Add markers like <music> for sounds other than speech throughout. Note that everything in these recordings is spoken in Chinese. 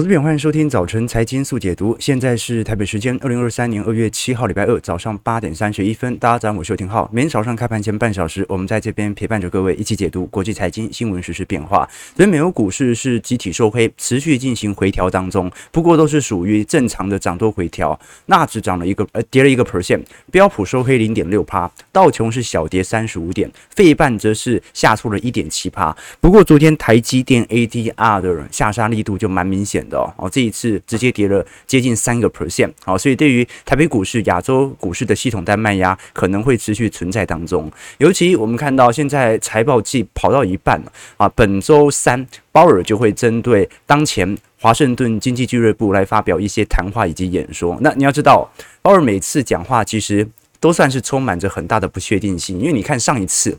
投资朋友，欢迎收听早晨财经速解读。现在是台北时间二零二三年二月七号礼拜二早上八点三十一分。大家早上好，我是邱廷浩。每天早上开盘前半小时，我们在这边陪伴着各位一起解读国际财经新闻实、时变化。所以，美国股市是集体收黑，持续进行回调当中，不过都是属于正常的涨多回调。纳指涨了一个，呃，跌了一个 percent，标普收黑零点六趴，道琼是小跌三十五点，费半则是下挫了一点七趴。不过，昨天台积电 ADR 的下杀力度就蛮明显。的哦，这一次直接跌了接近三个 percent，好，所以对于台北股市、亚洲股市的系统单卖压可能会持续存在当中。尤其我们看到现在财报季跑到一半了啊，本周三鲍尔就会针对当前华盛顿经济俱乐部来发表一些谈话以及演说。那你要知道，鲍尔每次讲话其实。都算是充满着很大的不确定性，因为你看上一次，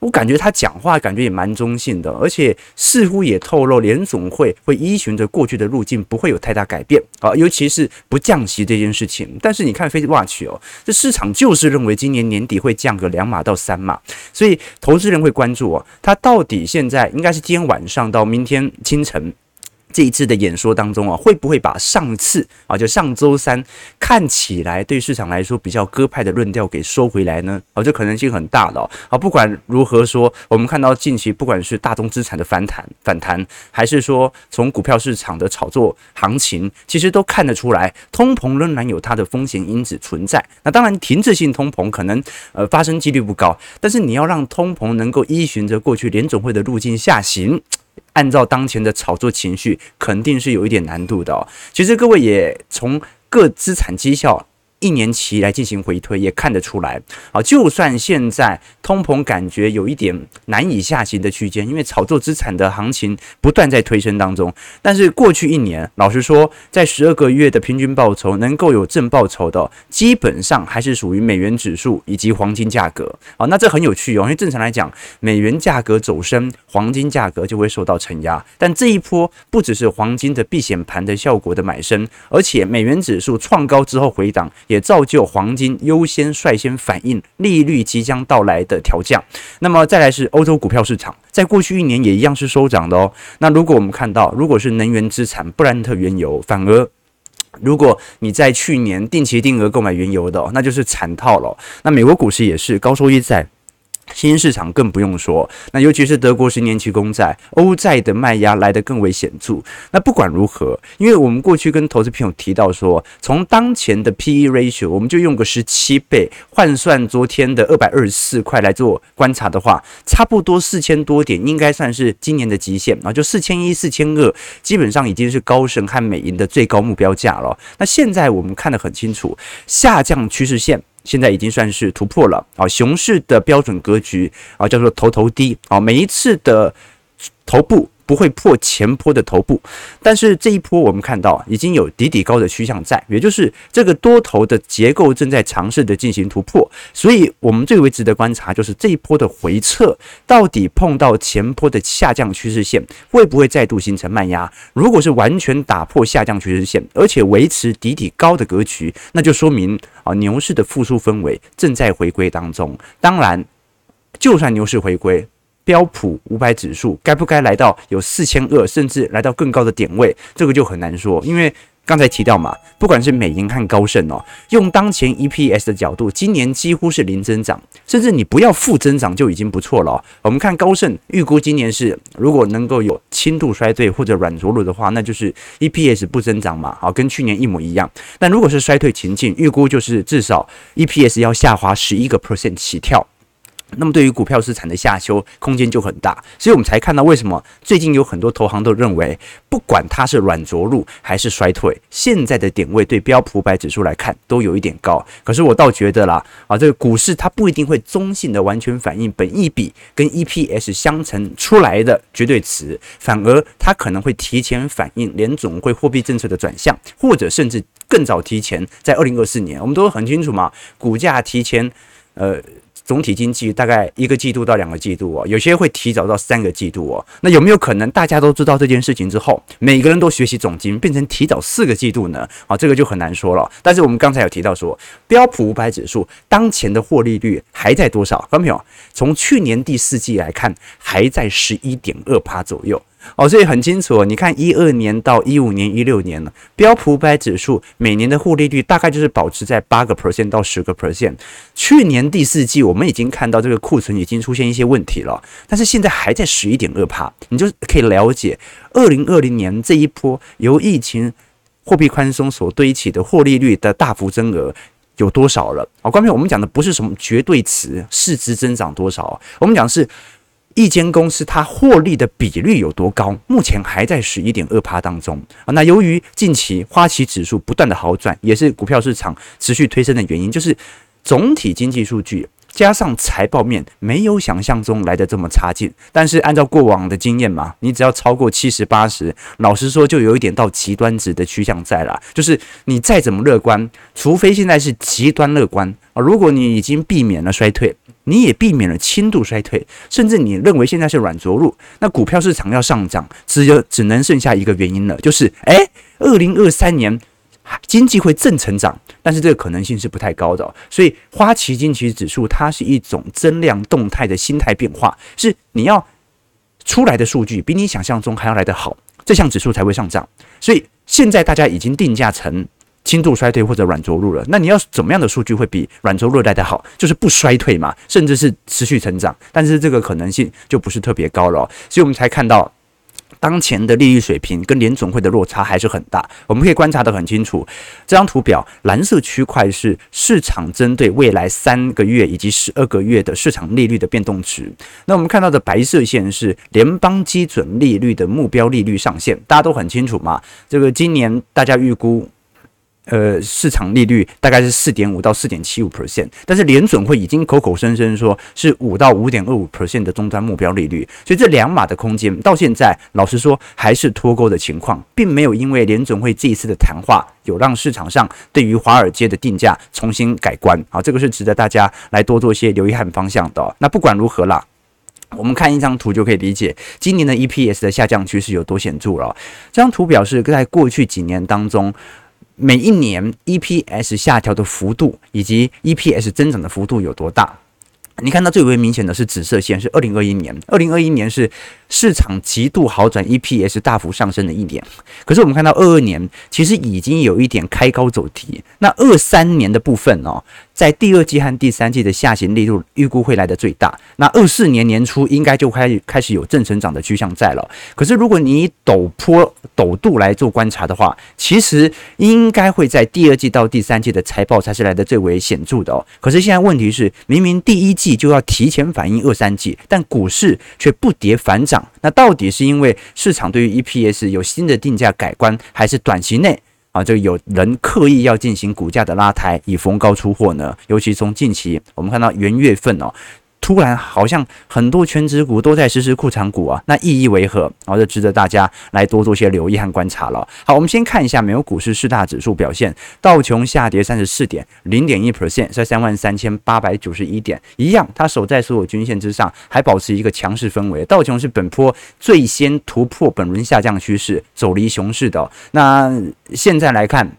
我感觉他讲话感觉也蛮中性的，而且似乎也透露联总会会依循着过去的路径，不会有太大改变啊，尤其是不降息这件事情。但是你看 FedWatch 哦，这市场就是认为今年年底会降个两码到三码，所以投资人会关注哦，他到底现在应该是今天晚上到明天清晨。这一次的演说当中啊，会不会把上次啊，就上周三看起来对市场来说比较鸽派的论调给收回来呢？啊，这可能性很大的啊。不管如何说，我们看到近期不管是大宗资产的反弹反弹，还是说从股票市场的炒作行情，其实都看得出来，通膨仍然有它的风险因子存在。那当然，停滞性通膨可能呃发生几率不高，但是你要让通膨能够依循着过去联总会的路径下行。按照当前的炒作情绪，肯定是有一点难度的。其实各位也从各资产绩效。一年期来进行回推，也看得出来啊。就算现在通膨感觉有一点难以下行的区间，因为炒作资产的行情不断在推升当中，但是过去一年，老实说，在十二个月的平均报酬能够有正报酬的，基本上还是属于美元指数以及黄金价格啊。那这很有趣哦，因为正常来讲，美元价格走升，黄金价格就会受到承压。但这一波不只是黄金的避险盘的效果的买升，而且美元指数创高之后回档。也造就黄金优先率先反映利率即将到来的调降。那么再来是欧洲股票市场，在过去一年也一样是收涨的哦。那如果我们看到，如果是能源资产布兰特原油，反而如果你在去年定期定额购买原油的，那就是惨套了。那美国股市也是高收益债。新兴市场更不用说，那尤其是德国十年期公债、欧债的卖压来得更为显著。那不管如何，因为我们过去跟投资朋友提到说，从当前的 PE ratio，我们就用个十七倍换算昨天的二百二十四块来做观察的话，差不多四千多点应该算是今年的极限啊，就四千一、四千二，基本上已经是高盛和美银的最高目标价了。那现在我们看得很清楚，下降趋势线。现在已经算是突破了啊，熊市的标准格局啊，叫做头头低啊，每一次的头部。不会破前波的头部，但是这一波我们看到已经有底底高的趋向在，也就是这个多头的结构正在尝试的进行突破，所以我们最为值得观察就是这一波的回撤到底碰到前波的下降趋势线，会不会再度形成慢压？如果是完全打破下降趋势线，而且维持底底高的格局，那就说明啊牛市的复苏氛围正在回归当中。当然，就算牛市回归。标普五百指数该不该来到有四千二，甚至来到更高的点位，这个就很难说。因为刚才提到嘛，不管是美银和高盛哦，用当前 EPS 的角度，今年几乎是零增长，甚至你不要负增长就已经不错了。我们看高盛预估今年是如果能够有轻度衰退或者软着陆的话，那就是 EPS 不增长嘛，好，跟去年一模一样。但如果是衰退情境，预估就是至少 EPS 要下滑十一个 percent 起跳。那么对于股票市场的下修空间就很大，所以我们才看到为什么最近有很多投行都认为，不管它是软着陆还是衰退，现在的点位对标普百指数来看都有一点高。可是我倒觉得啦，啊，这个股市它不一定会中性的完全反映本益比跟 EPS 相乘出来的绝对值，反而它可能会提前反映联总会货币政策的转向，或者甚至更早提前在二零二四年，我们都很清楚嘛，股价提前，呃。总体经济大概一个季度到两个季度哦，有些会提早到三个季度哦。那有没有可能大家都知道这件事情之后，每个人都学习总经，变成提早四个季度呢？啊，这个就很难说了。但是我们刚才有提到说，标普五百指数当前的获利率还在多少？看到没有？从去年第四季来看，还在十一点二趴左右。哦，所以很清楚哦。你看一二年到一五年、一六年呢，标普五百指数每年的获利率大概就是保持在八个 percent 到十个 percent。去年第四季我们已经看到这个库存已经出现一些问题了，但是现在还在十一点二趴，你就可以了解二零二零年这一波由疫情、货币宽松所堆起的获利率的大幅增额有多少了。哦，关键我们讲的不是什么绝对值，市值增长多少，我们讲是。一间公司它获利的比率有多高？目前还在十一点二趴当中啊。那由于近期花旗指数不断的好转，也是股票市场持续推升的原因，就是总体经济数据加上财报面没有想象中来的这么差劲。但是按照过往的经验嘛，你只要超过七十八十，老实说就有一点到极端值的趋向在了。就是你再怎么乐观，除非现在是极端乐观啊，如果你已经避免了衰退。你也避免了轻度衰退，甚至你认为现在是软着陆，那股票市场要上涨，只有只能剩下一个原因了，就是诶，二零二三年经济会正成长，但是这个可能性是不太高的。所以花旗经济指数它是一种增量动态的心态变化，是你要出来的数据比你想象中还要来得好，这项指数才会上涨。所以现在大家已经定价成。轻度衰退或者软着陆了，那你要怎么样的数据会比软着陆来的好？就是不衰退嘛，甚至是持续成长，但是这个可能性就不是特别高了，所以我们才看到当前的利率水平跟联总会的落差还是很大。我们可以观察得很清楚，这张图表蓝色区块是市场针对未来三个月以及十二个月的市场利率的变动值，那我们看到的白色线是联邦基准利率的目标利率上限，大家都很清楚嘛，这个今年大家预估。呃，市场利率大概是四点五到四点七五 percent，但是联准会已经口口声声说是五到五点二五 percent 的终端目标利率，所以这两码的空间到现在，老实说还是脱钩的情况，并没有因为联准会这一次的谈话有让市场上对于华尔街的定价重新改观啊，这个是值得大家来多做些留意和方向的。那不管如何啦，我们看一张图就可以理解今年的 EPS 的下降趋势有多显著了。这张图表示在过去几年当中。每一年 EPS 下调的幅度以及 EPS 增长的幅度有多大？你看到最为明显的是紫色线，是二零二一年。二零二一年是市场极度好转，EPS 大幅上升的一年。可是我们看到二二年其实已经有一点开高走低。那二三年的部分哦。在第二季和第三季的下行力度预估会来得最大。那二四年年初应该就开始开始有正成长的趋向在了。可是如果你以陡坡陡度来做观察的话，其实应该会在第二季到第三季的财报才是来得最为显著的哦。可是现在问题是，明明第一季就要提前反映二三季，但股市却不跌反涨。那到底是因为市场对于 EPS 有新的定价改观，还是短期内？啊，就有人刻意要进行股价的拉抬，以逢高出货呢。尤其从近期我们看到元月份哦。突然好像很多全职股都在实施库藏股啊，那意义为何？然后就值得大家来多做些留意和观察了。好，我们先看一下美国股市四大指数表现，道琼下跌三十四点零点一 percent，在三万三千八百九十一点，一样，它守在所有均线之上，还保持一个强势氛围。道琼是本波最先突破本轮下降趋势，走离熊市的。那现在来看。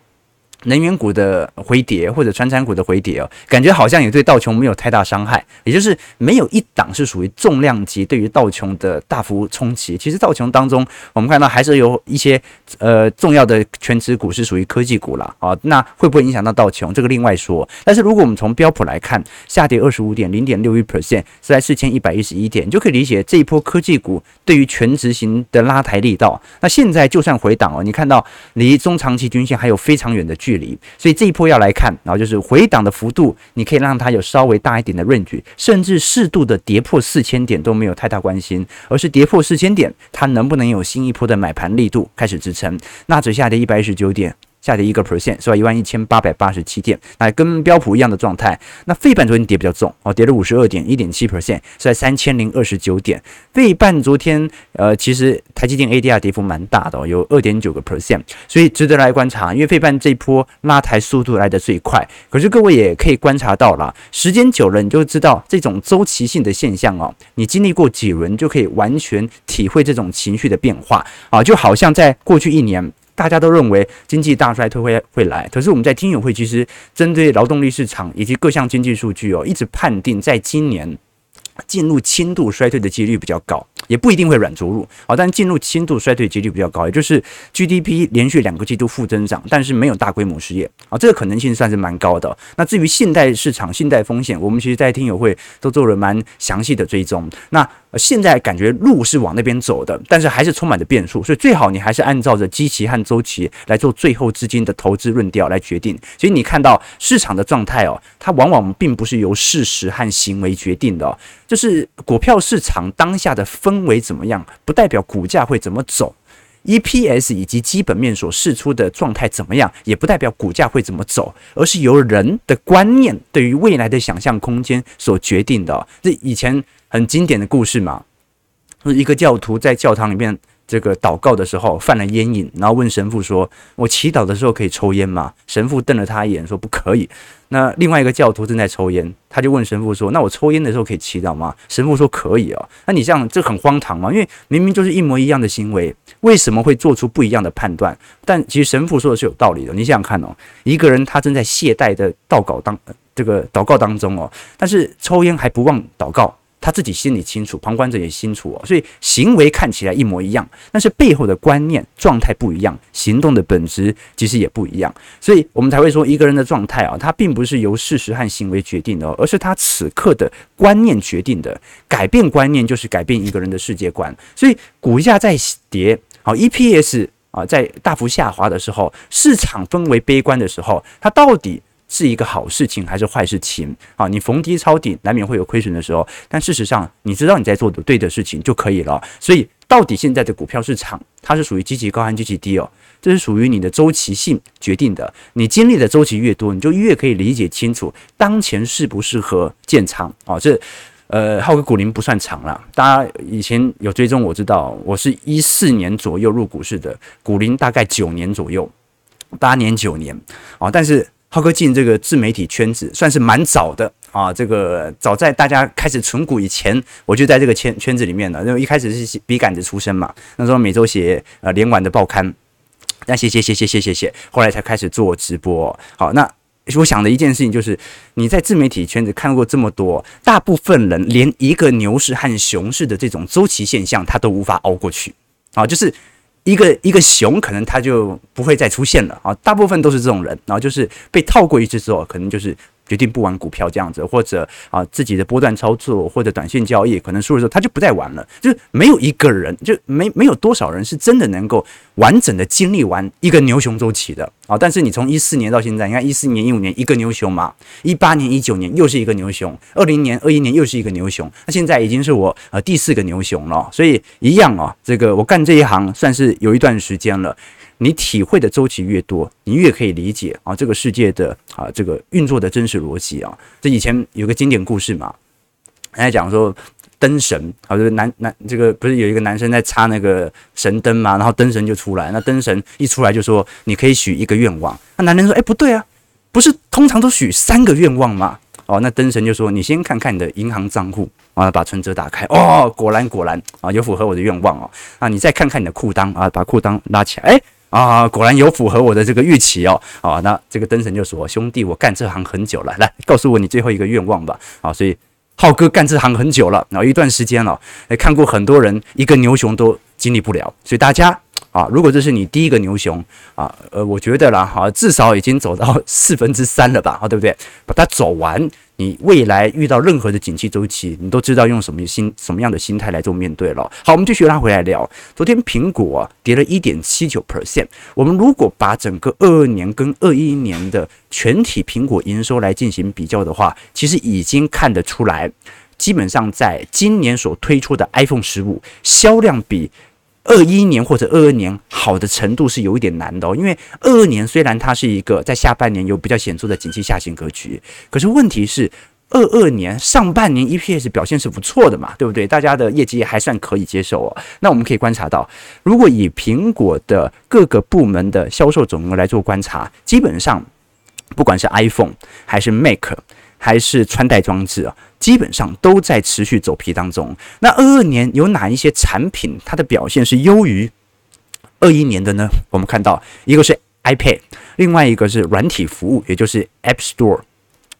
能源股的回跌或者传产股的回跌哦，感觉好像也对道琼没有太大伤害，也就是没有一档是属于重量级对于道琼的大幅冲击。其实道琼当中，我们看到还是有一些呃重要的全值股是属于科技股啦。啊，那会不会影响到道琼？这个另外说。但是如果我们从标普来看，下跌二十五点零点六一 percent，是在四千一百一十一点，你就可以理解这一波科技股对于全值型的拉抬力道。那现在就算回档哦，你看到离中长期均线还有非常远的距。距离，所以这一波要来看，然后就是回档的幅度，你可以让它有稍微大一点的 range，甚至适度的跌破四千点都没有太大关系，而是跌破四千点，它能不能有新一波的买盘力度开始支撑？那指下跌一百一十九点。下跌一个 percent，是吧？一万一千八百八十七点，那跟标普一样的状态。那费半昨天跌比较重哦，跌了五十二点一点七 percent，是在三千零二十九点。费半昨天呃，其实台积电 ADR 跌幅蛮大的哦，有二点九个 percent，所以值得来观察。因为费半这波拉抬速度来得最快，可是各位也可以观察到了，时间久了你就知道这种周期性的现象哦，你经历过几轮就可以完全体会这种情绪的变化啊，就好像在过去一年。大家都认为经济大衰退会会来，可是我们在听友会其实针对劳动力市场以及各项经济数据哦，一直判定在今年进入轻度衰退的几率比较高。也不一定会软着陆啊，但进入轻度衰退几率比较高，也就是 GDP 连续两个季度负增长，但是没有大规模失业啊，这个可能性算是蛮高的。那至于信贷市场、信贷风险，我们其实在听友会都做了蛮详细的追踪。那现在感觉路是往那边走的，但是还是充满着变数，所以最好你还是按照着基期和周期来做最后资金的投资论调来决定。所以你看到市场的状态哦，它往往并不是由事实和行为决定的，就是股票市场当下的分氛围怎么样，不代表股价会怎么走；EPS 以及基本面所示出的状态怎么样，也不代表股价会怎么走，而是由人的观念对于未来的想象空间所决定的。这以前。很经典的故事嘛，一个教徒在教堂里面这个祷告的时候犯了烟瘾，然后问神父说：“我祈祷的时候可以抽烟吗？”神父瞪了他一眼说：“不可以。”那另外一个教徒正在抽烟，他就问神父说：“那我抽烟的时候可以祈祷吗？”神父说：“可以啊。”那你这样这很荒唐吗？因为明明就是一模一样的行为，为什么会做出不一样的判断？但其实神父说的是有道理的。你想想看哦，一个人他正在懈怠的祷告当这个祷告当中哦，但是抽烟还不忘祷告。他自己心里清楚，旁观者也清楚哦，所以行为看起来一模一样，但是背后的观念状态不一样，行动的本质其实也不一样，所以我们才会说一个人的状态啊，他并不是由事实和行为决定的，而是他此刻的观念决定的。改变观念就是改变一个人的世界观，所以股价在跌，好，EPS 啊在大幅下滑的时候，市场氛围悲观的时候，它到底是一个好事情还是坏事情啊？你逢低抄底，难免会有亏损的时候。但事实上，你知道你在做的对的事情就可以了。所以，到底现在的股票市场，它是属于积极高还是积极低哦？这是属于你的周期性决定的。你经历的周期越多，你就越可以理解清楚当前适不适合建仓啊。这呃，浩哥股龄不算长了，大家以前有追踪，我知道我是一四年左右入股市的，股龄大概九年左右，八年九年啊，但是。浩哥进这个自媒体圈子算是蛮早的啊，这个早在大家开始存股以前，我就在这个圈圈子里面了。因为一开始是笔杆子出身嘛，那时候每周写呃连晚的报刊，那写写写写写写写，后来才开始做直播。好，那我想的一件事情就是，你在自媒体圈子看过这么多，大部分人连一个牛市和熊市的这种周期现象，他都无法熬过去啊，就是。一个一个熊，可能他就不会再出现了啊！大部分都是这种人，然后就是被套过一次之后，可能就是。决定不玩股票这样子，或者啊自己的波段操作或者短线交易，可能输的时候他就不再玩了。就是没有一个人，就没没有多少人是真的能够完整的经历完一个牛熊周期的啊。但是你从一四年到现在，你看一四年、一五年一个牛熊嘛，一八年、一九年又是一个牛熊，二零年、二一年又是一个牛熊，那现在已经是我呃第四个牛熊了。所以一样啊，这个我干这一行算是有一段时间了。你体会的周期越多，你越可以理解啊这个世界的啊这个运作的真实逻辑啊。这以前有个经典故事嘛，人家讲说灯神啊，这个男男这个不是有一个男生在插那个神灯嘛，然后灯神就出来，那灯神一出来就说你可以许一个愿望。那男人说，哎，不对啊，不是通常都许三个愿望吗？哦，那灯神就说你先看看你的银行账户啊，把存折打开，哦，果然果然啊，有符合我的愿望哦。啊，你再看看你的裤裆啊，把裤裆拉起来，哎。啊，果然有符合我的这个预期哦。啊，那这个灯神就说：“兄弟，我干这行很久了，来告诉我你最后一个愿望吧。”啊，所以浩哥干这行很久了，然后一段时间了，哎，看过很多人一个牛熊都经历不了，所以大家啊，如果这是你第一个牛熊啊，呃，我觉得啦，哈，至少已经走到四分之三了吧，啊，对不对？把它走完。你未来遇到任何的景气周期，你都知道用什么心、什么样的心态来做面对了。好，我们继续拉回来聊。昨天苹果跌了一点七九 percent。我们如果把整个二二年跟二一年的全体苹果营收来进行比较的话，其实已经看得出来，基本上在今年所推出的 iPhone 十五销量比。二一年或者二二年好的程度是有一点难的哦，因为二二年虽然它是一个在下半年有比较显著的景气下行格局，可是问题是二二年上半年 EPS 表现是不错的嘛，对不对？大家的业绩还算可以接受哦。那我们可以观察到，如果以苹果的各个部门的销售总额来做观察，基本上不管是 iPhone 还是 Mac。还是穿戴装置啊，基本上都在持续走皮当中。那二二年有哪一些产品它的表现是优于二一年的呢？我们看到一个是 iPad，另外一个是软体服务，也就是 App Store。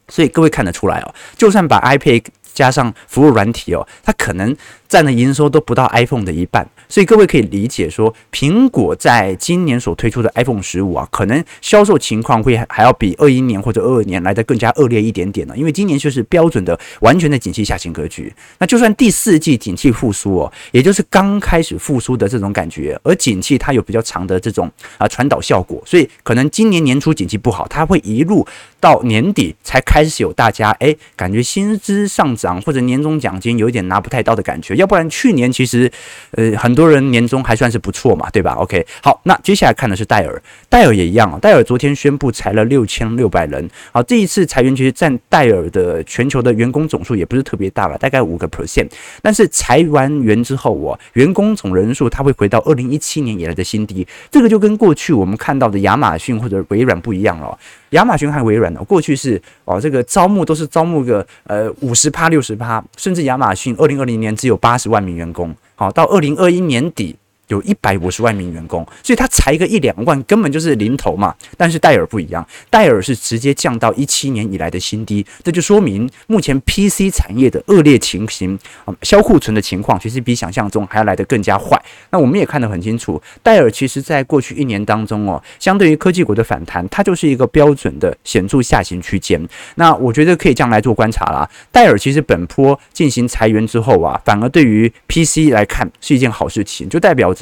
所以各位看得出来哦，就算把 iPad 加上服务软体哦，它可能占的营收都不到 iPhone 的一半。所以各位可以理解说，苹果在今年所推出的 iPhone 十五啊，可能销售情况会还要比二一年或者二二年来得更加恶劣一点点呢。因为今年就是标准的完全的景气下行格局。那就算第四季景气复苏哦，也就是刚开始复苏的这种感觉，而景气它有比较长的这种啊传导效果，所以可能今年年初景气不好，它会一路到年底才开始有大家诶感觉薪资上涨或者年终奖金有一点拿不太到的感觉。要不然去年其实呃很多。人年终还算是不错嘛，对吧？OK，好，那接下来看的是戴尔，戴尔也一样啊。戴尔昨天宣布裁了六千六百人，好，这一次裁员其实占戴尔的全球的员工总数也不是特别大了，大概五个 percent。但是裁完员之后，我员工总人数它会回到二零一七年以来的新低，这个就跟过去我们看到的亚马逊或者微软不一样了。亚马逊和微软呢，过去是哦，这个招募都是招募个呃五十趴六十趴，甚至亚马逊二零二零年只有八十万名员工。好，到二零二一年底有一百五十万名员工，所以他裁个一两万根本就是零头嘛。但是戴尔不一样，戴尔是直接降到一七年以来的新低，这就说明目前 PC 产业的恶劣情形啊，销库存的情况其实比想象中还要来得更加坏。那我们也看得很清楚，戴尔其实在过去一年当中哦，相对于科技股的反弹，它就是一个标准的显著下行区间。那我觉得可以这样来做观察啦。戴尔其实本坡进行裁员之后啊，反而对于 PC 来看是一件好事情，就代表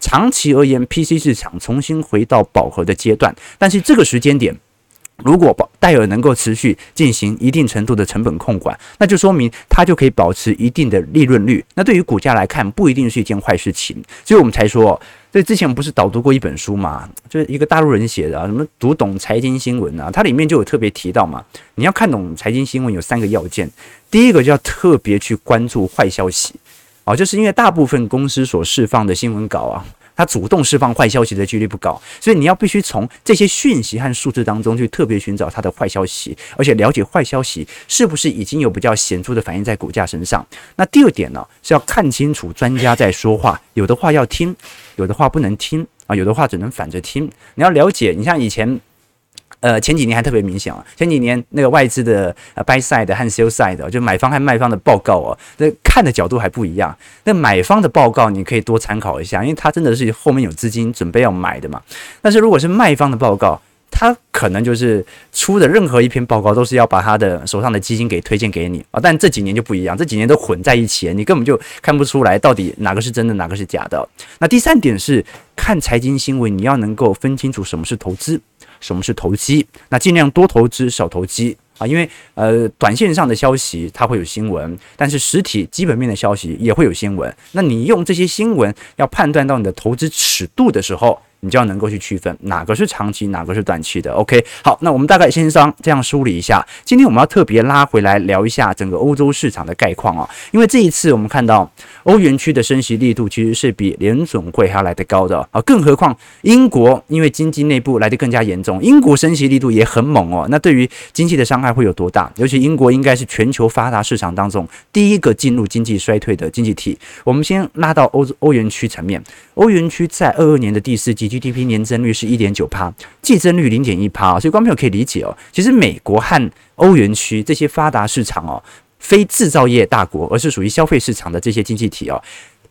长期而言 PC 市场重新回到饱和的阶段。但是这个时间点，如果戴尔能够持续进行一定程度的成本控管，那就说明它就可以保持一定的利润率。那对于股价来看，不一定是一件坏事情。所以我们才说，所以之前不是导读过一本书嘛，就是一个大陆人写的啊，什么读懂财经新闻啊，它里面就有特别提到嘛，你要看懂财经新闻有三个要件，第一个就要特别去关注坏消息。哦，就是因为大部分公司所释放的新闻稿啊，它主动释放坏消息的几率不高，所以你要必须从这些讯息和数字当中去特别寻找它的坏消息，而且了解坏消息是不是已经有比较显著的反应在股价身上。那第二点呢，是要看清楚专家在说话，有的话要听，有的话不能听啊，有的话只能反着听。你要了解，你像以前。呃，前几年还特别明显啊，前几年那个外资的呃 buy side 和 sell side 就买方和卖方的报告哦，那看的角度还不一样。那买方的报告你可以多参考一下，因为它真的是后面有资金准备要买的嘛。但是如果是卖方的报告，他可能就是出的任何一篇报告都是要把他的手上的基金给推荐给你啊。但这几年就不一样，这几年都混在一起，你根本就看不出来到底哪个是真的，哪个是假的。那第三点是看财经新闻，你要能够分清楚什么是投资。什么是投机？那尽量多投资，少投机啊！因为呃，短线上的消息它会有新闻，但是实体基本面的消息也会有新闻。那你用这些新闻要判断到你的投资尺度的时候，你就要能够去区分哪个是长期，哪个是短期的。OK，好，那我们大概先上这样梳理一下。今天我们要特别拉回来聊一下整个欧洲市场的概况啊，因为这一次我们看到欧元区的升息力度其实是比联准会还要来得高的啊，更何况英国因为经济内部来得更加严重，英国升息力度也很猛哦。那对于经济的伤害会有多大？尤其英国应该是全球发达市场当中第一个进入经济衰退的经济体。我们先拉到欧欧元区层面，欧元区在二二年的第四季。GDP 年增率是一点九趴，季增率零点一趴，所以观众朋友可以理解哦。其实美国和欧元区这些发达市场哦，非制造业大国，而是属于消费市场的这些经济体哦。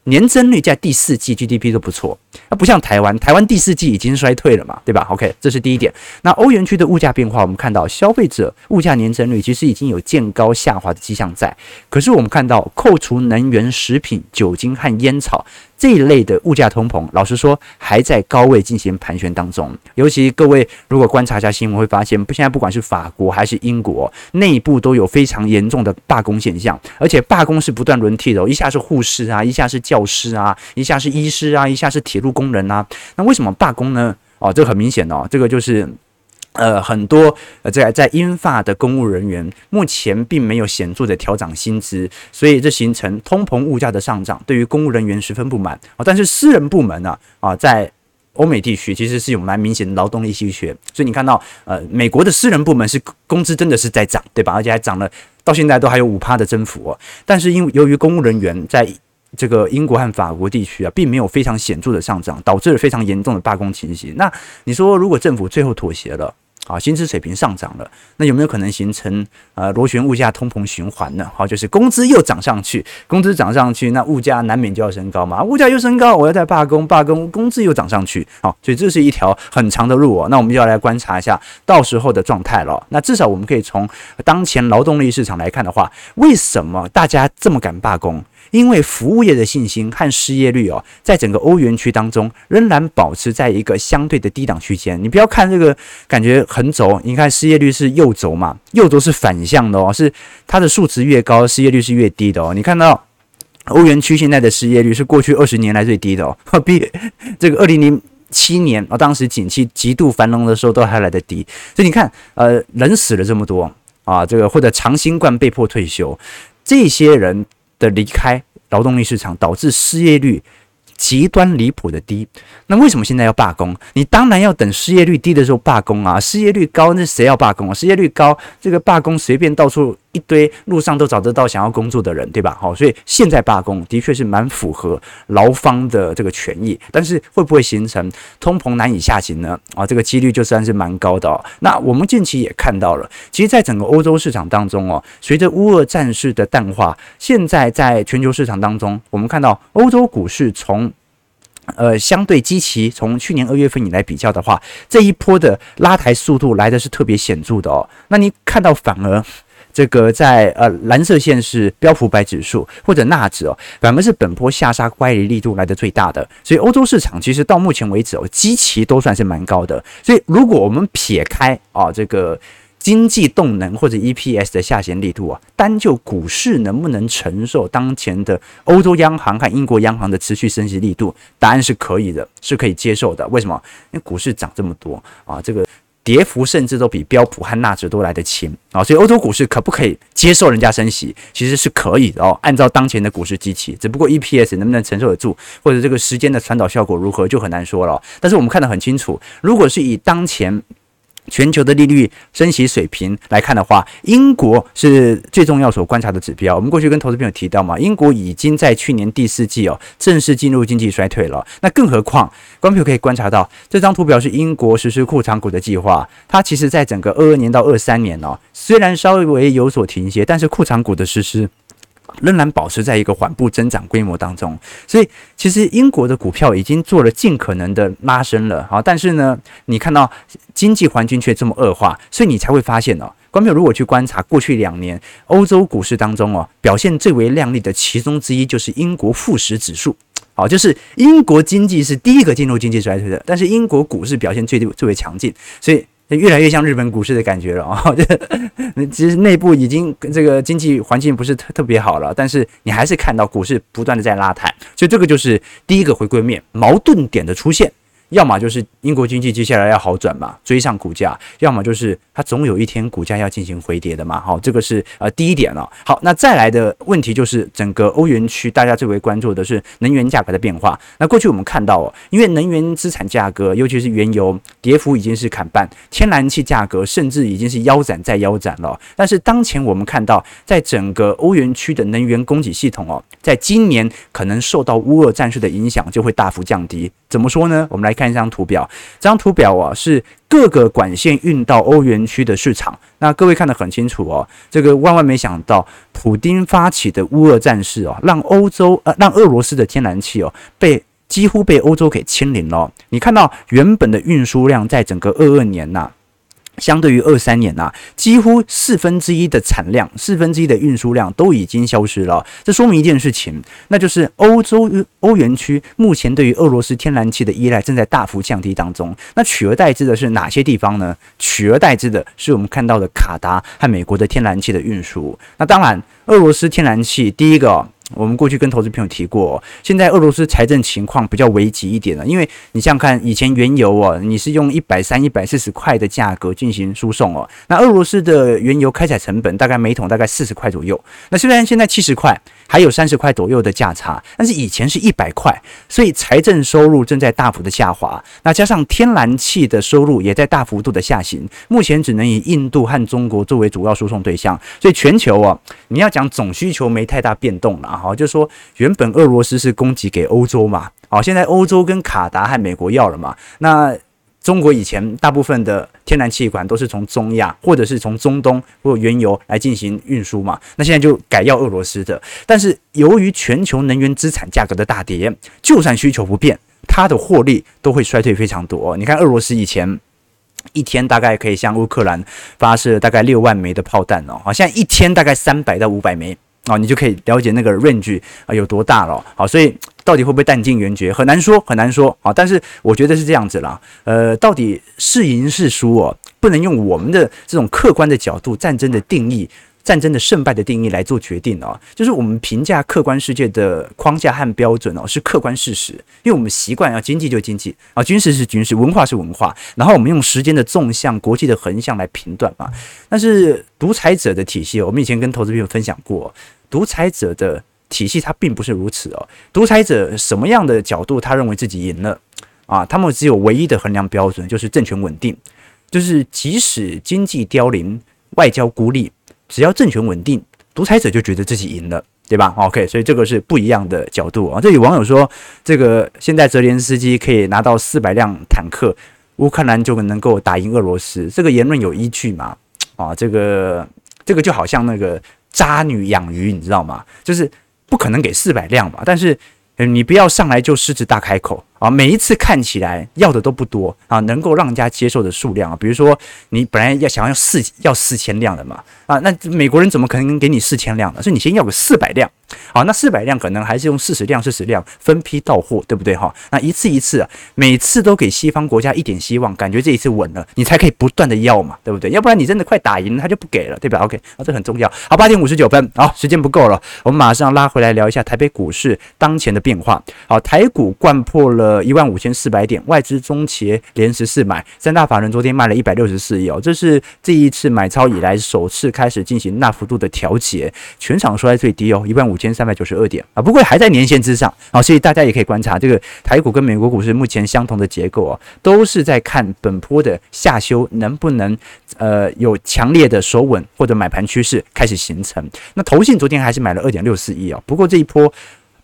年增率在第四季 GDP 都不错，那不像台湾，台湾第四季已经衰退了嘛，对吧？OK，这是第一点。那欧元区的物价变化，我们看到消费者物价年增率其实已经有渐高下滑的迹象在，可是我们看到扣除能源、食品、酒精和烟草。这一类的物价通膨，老实说还在高位进行盘旋当中。尤其各位如果观察一下新闻，会发现，现在不管是法国还是英国，内部都有非常严重的罢工现象，而且罢工是不断轮替的，一下是护士啊，一下是教师啊，一下是医师啊，一下是铁路工人啊。那为什么罢工呢？哦，这很明显哦，这个就是。呃，很多呃在在英法的公务人员目前并没有显著的调涨薪资，所以这形成通膨物价的上涨，对于公务人员十分不满啊。但是私人部门呢啊，在欧美地区其实是有蛮明显的劳动力稀缺，所以你看到呃，美国的私人部门是工资真的是在涨，对吧？而且还涨了，到现在都还有五趴的增幅哦。但是因由于公务人员在这个英国和法国地区啊，并没有非常显著的上涨，导致了非常严重的罢工情形。那你说，如果政府最后妥协了？啊，薪资水平上涨了，那有没有可能形成呃螺旋物价通膨循环呢？好，就是工资又涨上去，工资涨上去，那物价难免就要升高嘛，物价又升高，我要再罢工，罢工，工资又涨上去，好，所以这是一条很长的路哦。那我们就要来观察一下到时候的状态了。那至少我们可以从当前劳动力市场来看的话，为什么大家这么敢罢工？因为服务业的信心和失业率哦，在整个欧元区当中仍然保持在一个相对的低档区间。你不要看这个感觉横轴，你看失业率是右轴嘛，右轴是反向的哦，是它的数值越高，失业率是越低的哦。你看到欧元区现在的失业率是过去二十年来最低的哦，<laughs> 比这个二零零七年啊，当时景气极度繁荣的时候都还来得低。所以你看，呃，人死了这么多啊，这个或者长新冠被迫退休，这些人。的离开劳动力市场，导致失业率极端离谱的低。那为什么现在要罢工？你当然要等失业率低的时候罢工啊！失业率高，那谁要罢工啊？失业率高，这个罢工随便到处。一堆路上都找得到想要工作的人，对吧？好，所以现在罢工的确是蛮符合劳方的这个权益，但是会不会形成通膨难以下行呢？啊，这个几率就算是蛮高的哦。那我们近期也看到了，其实，在整个欧洲市场当中哦，随着乌俄战事的淡化，现在在全球市场当中，我们看到欧洲股市从呃相对基期从去年二月份以来比较的话，这一波的拉抬速度来的是特别显著的哦。那你看到反而。这个在呃蓝色线是标普百指数或者纳指哦，反而是本波下杀乖离力度来的最大的，所以欧洲市场其实到目前为止哦，基期都算是蛮高的。所以如果我们撇开啊这个经济动能或者 EPS 的下行力度啊，单就股市能不能承受当前的欧洲央行和英国央行的持续升息力度，答案是可以的，是可以接受的。为什么？因为股市涨这么多啊，这个。跌幅甚至都比标普和纳指都来得轻啊，所以欧洲股市可不可以接受人家升息？其实是可以的哦。按照当前的股市机器，只不过 EPS 能不能承受得住，或者这个时间的传导效果如何，就很难说了。但是我们看得很清楚，如果是以当前。全球的利率升息水平来看的话，英国是最重要所观察的指标。我们过去跟投资朋友提到嘛，英国已经在去年第四季哦正式进入经济衰退了。那更何况，观众朋友可以观察到，这张图表是英国实施库藏股的计划。它其实在整个二二年到二三年哦，虽然稍微有所停歇，但是库藏股的实施。仍然保持在一个缓步增长规模当中，所以其实英国的股票已经做了尽可能的拉升了，好，但是呢，你看到经济环境却这么恶化，所以你才会发现哦，观众如果去观察过去两年欧洲股市当中哦，表现最为亮丽的其中之一就是英国富时指数，好，就是英国经济是第一个进入经济衰退的，但是英国股市表现最最为强劲，所以。越来越像日本股市的感觉了啊！<laughs> 这其实内部已经这个经济环境不是特特别好了，但是你还是看到股市不断的在拉抬，所以这个就是第一个回归面矛盾点的出现。要么就是英国经济接下来要好转嘛，追上股价；要么就是它总有一天股价要进行回跌的嘛。好，这个是呃第一点了。好，那再来的问题就是整个欧元区大家最为关注的是能源价格的变化。那过去我们看到哦，因为能源资产价格，尤其是原油跌幅已经是砍半，天然气价格甚至已经是腰斩再腰斩了。但是当前我们看到，在整个欧元区的能源供给系统哦，在今年可能受到乌俄战事的影响，就会大幅降低。怎么说呢？我们来看一张图表。这张图表啊，是各个管线运到欧元区的市场。那各位看得很清楚哦。这个万万没想到，普丁发起的乌俄战事哦，让欧洲呃，让俄罗斯的天然气哦，被几乎被欧洲给清零了。你看到原本的运输量，在整个二二年呐、相对于二三年呐、几乎四分之一的产量，四分之一的运输量都已经消失了。这说明一件事情，那就是欧洲欧元区目前对于俄罗斯天然气的依赖正在大幅降低当中。那取而代之的是哪些地方呢？取而代之的是我们看到的卡达和美国的天然气的运输。那当然，俄罗斯天然气第一个。我们过去跟投资朋友提过，现在俄罗斯财政情况比较危急一点了，因为你想想看，以前原油哦，你是用一百三、一百四十块的价格进行输送哦，那俄罗斯的原油开采成本大概每桶大概四十块左右，那虽然现在七十块，还有三十块左右的价差，但是以前是一百块，所以财政收入正在大幅的下滑，那加上天然气的收入也在大幅度的下行，目前只能以印度和中国作为主要输送对象，所以全球啊，你要讲总需求没太大变动了。好，就是说原本俄罗斯是供给给欧洲嘛，好，现在欧洲跟卡达和美国要了嘛，那中国以前大部分的天然气管都是从中亚或者是从中东或原油来进行运输嘛，那现在就改要俄罗斯的。但是由于全球能源资产价格的大跌，就算需求不变，它的获利都会衰退非常多。你看俄罗斯以前一天大概可以向乌克兰发射大概六万枚的炮弹哦，好，现在一天大概三百到五百枚。哦，你就可以了解那个 range 啊有多大了。好，所以到底会不会弹尽援绝，很难说，很难说。啊，但是我觉得是这样子啦。呃，到底是赢是输哦，不能用我们的这种客观的角度，战争的定义。战争的胜败的定义来做决定哦，就是我们评价客观世界的框架和标准哦，是客观事实，因为我们习惯要经济就经济啊，军事是军事，文化是文化，然后我们用时间的纵向、国际的横向来评断嘛。但是独裁者的体系，我们以前跟投资朋友分享过，独裁者的体系它并不是如此哦。独裁者什么样的角度，他认为自己赢了啊？他们只有唯一的衡量标准，就是政权稳定，就是即使经济凋零、外交孤立。只要政权稳定，独裁者就觉得自己赢了，对吧？OK，所以这个是不一样的角度啊。这有网友说，这个现在泽连斯基可以拿到四百辆坦克，乌克兰就能够打赢俄罗斯，这个言论有依据吗？啊，这个这个就好像那个渣女养鱼，你知道吗？就是不可能给四百辆嘛，但是你不要上来就狮子大开口。啊，每一次看起来要的都不多啊，能够让人家接受的数量啊，比如说你本来要想要四要四千辆的嘛，啊，那美国人怎么可能给你四千辆呢？所以你先要个四百辆，好，那四百辆可能还是用四十辆、四十辆分批到货，对不对哈？那一次一次啊，每次都给西方国家一点希望，感觉这一次稳了，你才可以不断的要嘛，对不对？要不然你真的快打赢了，他就不给了，对吧？OK，啊，这很重要。好，八点五十九分，好，时间不够了，我们马上拉回来聊一下台北股市当前的变化。好，台股掼破了。呃，一万五千四百点，外资中期连十四买，三大法人昨天卖了一百六十四亿哦，这是这一次买超以来首次开始进行大幅度的调节，全场收在最低哦，一万五千三百九十二点啊，不过还在年线之上啊，所以大家也可以观察这个台股跟美国股市目前相同的结构哦，都是在看本波的下修能不能呃有强烈的守稳或者买盘趋势开始形成。那投信昨天还是买了二点六四亿哦，不过这一波。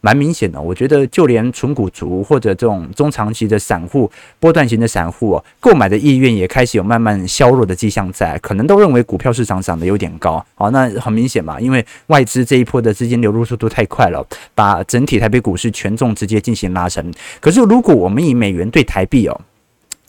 蛮明显的，我觉得就连纯股族或者这种中长期的散户、波段型的散户哦，购买的意愿也开始有慢慢削弱的迹象在，可能都认为股票市场涨得有点高。好，那很明显嘛，因为外资这一波的资金流入速度太快了，把整体台北股市权重直接进行拉升。可是如果我们以美元兑台币哦，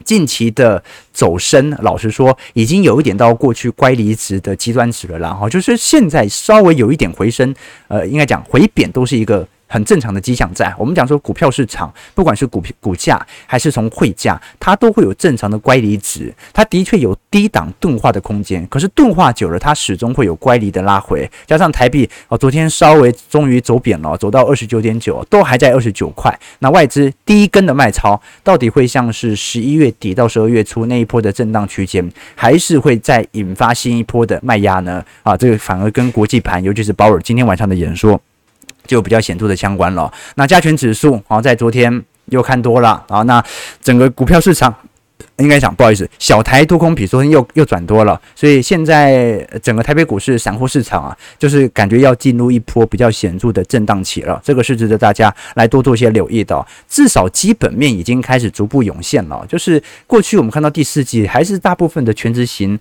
近期的走升，老实说，已经有一点到过去乖离值的极端值了啦。哈，就是现在稍微有一点回升，呃，应该讲回贬都是一个。很正常的迹象在。我们讲说股票市场，不管是股票股价还是从汇价，它都会有正常的乖离值。它的确有低档钝化的空间，可是钝化久了，它始终会有乖离的拉回。加上台币哦，昨天稍微终于走贬了，走到二十九点九，都还在二十九块。那外资第一根的卖超，到底会像是十一月底到十二月初那一波的震荡区间，还是会再引发新一波的卖压呢？啊，这个反而跟国际盘，尤其是鲍尔今天晚上的演说。就比较显著的相关了。那加权指数好，在昨天又看多了啊。那整个股票市场应该讲不好意思，小台多空比昨天又又转多了，所以现在整个台北股市散户市场啊，就是感觉要进入一波比较显著的震荡期了。这个是值得大家来多做一些留意的。至少基本面已经开始逐步涌现了。就是过去我们看到第四季还是大部分的全职型。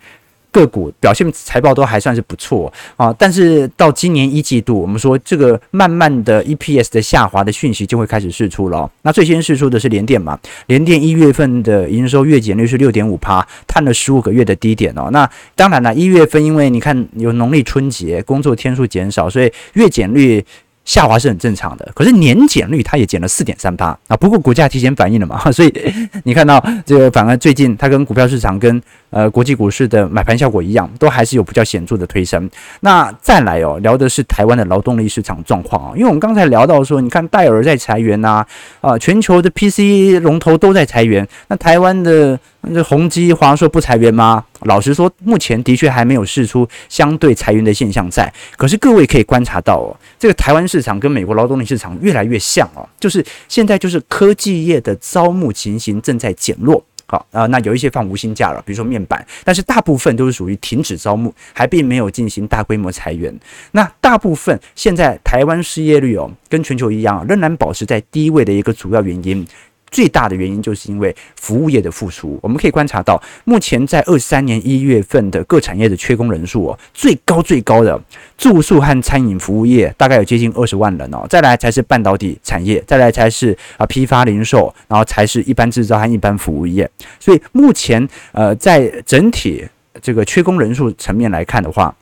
个股表现财报都还算是不错啊，但是到今年一季度，我们说这个慢慢的 EPS 的下滑的讯息就会开始释出了。那最先释出的是联电嘛，联电一月份的营收月减率是六点五趴，探了十五个月的低点哦。那当然了，一月份因为你看有农历春节，工作天数减少，所以月减率。下滑是很正常的，可是年减率它也减了四点三八啊。不过股价提前反应了嘛，<laughs> 所以 <laughs> 你看到这个反而最近它跟股票市场跟呃国际股市的买盘效果一样，都还是有比较显著的推升。那再来哦，聊的是台湾的劳动力市场状况啊，因为我们刚才聊到说，你看戴尔在裁员呐，啊，全球的 PC 龙头都在裁员，那台湾的。那宏基、华硕不裁员吗？老实说，目前的确还没有试出相对裁员的现象在。可是各位可以观察到哦，这个台湾市场跟美国劳动力市场越来越像哦，就是现在就是科技业的招募情形正在减弱。好啊，那有一些放无薪假了，比如说面板，但是大部分都是属于停止招募，还并没有进行大规模裁员。那大部分现在台湾失业率哦，跟全球一样，仍然保持在低位的一个主要原因。最大的原因就是因为服务业的复苏。我们可以观察到，目前在二三年一月份的各产业的缺工人数哦，最高最高的住宿和餐饮服务业大概有接近二十万人哦，再来才是半导体产业，再来才是啊批发零售，然后才是一般制造和一般服务业。所以目前呃，在整体这个缺工人数层面来看的话，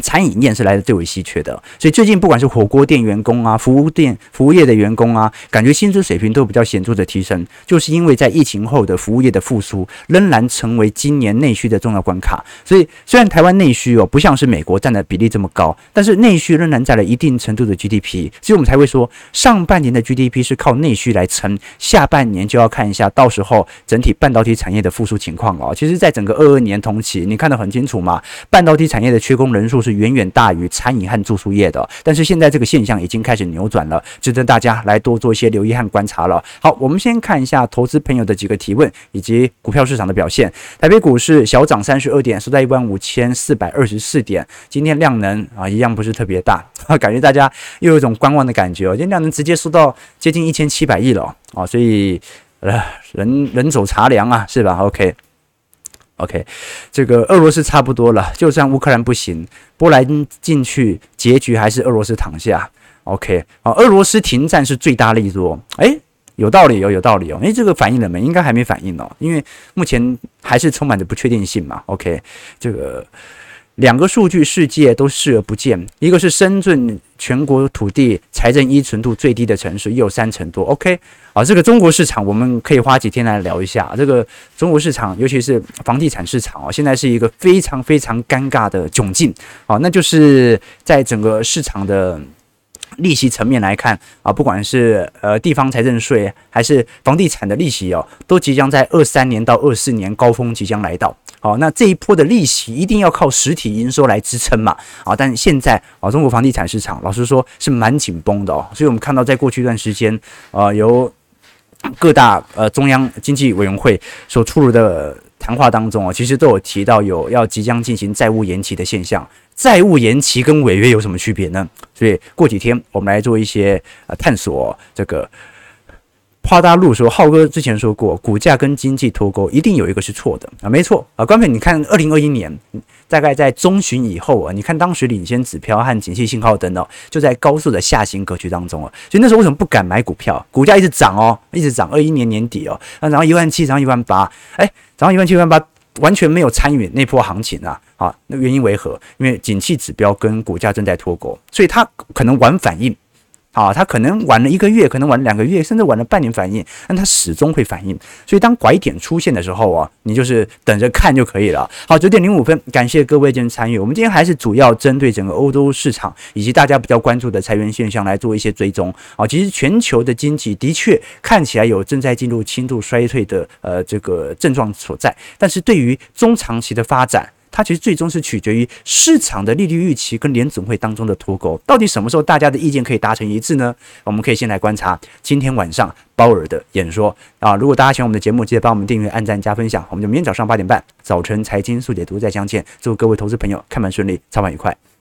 餐饮业是来的最为稀缺的，所以最近不管是火锅店员工啊、服务店、服务业的员工啊，感觉薪资水平都比较显著的提升，就是因为在疫情后的服务业的复苏，仍然成为今年内需的重要关卡。所以虽然台湾内需哦不像是美国占的比例这么高，但是内需仍然占了一定程度的 GDP，所以我们才会说上半年的 GDP 是靠内需来撑，下半年就要看一下到时候整体半导体产业的复苏情况哦。其实，在整个二二年同期，你看得很清楚嘛，半导体产业的缺工人数。是远远大于餐饮和住宿业的，但是现在这个现象已经开始扭转了，值得大家来多做一些留意和观察了。好，我们先看一下投资朋友的几个提问以及股票市场的表现。台北股市小涨三十二点，收在一万五千四百二十四点。今天量能啊，一样不是特别大，<laughs> 感觉大家又有一种观望的感觉哦。今天量能直接缩到接近一千七百亿了啊，所以呃，人人走茶凉啊，是吧？OK。OK，这个俄罗斯差不多了，就算乌克兰不行，波兰进去，结局还是俄罗斯躺下。OK，啊，俄罗斯停战是最大利多，诶，有道理哦，有道理哦，诶，这个反应了没？应该还没反应哦，因为目前还是充满着不确定性嘛。OK，这个。两个数据世界都视而不见，一个是深圳全国土地财政依存度最低的城市，也有三成多。OK，啊，这个中国市场我们可以花几天来聊一下。这个中国市场，尤其是房地产市场啊，现在是一个非常非常尴尬的窘境啊，那就是在整个市场的。利息层面来看啊，不管是呃地方财政税还是房地产的利息哦，都即将在二三年到二四年高峰即将来到。好，那这一波的利息一定要靠实体营收来支撑嘛？啊，但现在啊，中国房地产市场老实说是蛮紧绷的哦。所以我们看到在过去一段时间啊，由各大呃中央经济委员会所出炉的谈话当中啊，其实都有提到有要即将进行债务延期的现象。债务延期跟违约有什么区别呢？所以过几天我们来做一些呃探索。这个花大陆说，浩哥之前说过，股价跟经济脱钩，一定有一个是错的啊，没错啊。关键你看，二零二一年大概在中旬以后啊，你看当时领先指标和景气信号等等，就在高速的下行格局当中啊。所以那时候为什么不敢买股票？股价一直涨哦，一直涨。二一年年底哦，啊，涨到一万七，涨到一万八，哎，涨到一万七、一万八。完全没有参与那波行情啊！啊，那原因为何？因为景气指标跟股价正在脱钩，所以它可能晚反应。啊，他可能晚了一个月，可能晚了两个月，甚至晚了半年反应，但他始终会反应。所以当拐点出现的时候啊，你就是等着看就可以了。好，九点零五分，感谢各位今天参与。我们今天还是主要针对整个欧洲市场以及大家比较关注的裁员现象来做一些追踪。啊，其实全球的经济的确看起来有正在进入轻度衰退的呃这个症状所在，但是对于中长期的发展。它其实最终是取决于市场的利率预期跟联总会当中的脱钩，到底什么时候大家的意见可以达成一致呢？我们可以先来观察今天晚上鲍尔的演说啊。如果大家喜欢我们的节目，记得帮我们订阅、按赞、加分享。我们就明天早上八点半早晨财经速解读再相见。祝各位投资朋友开门顺利，操盘愉快。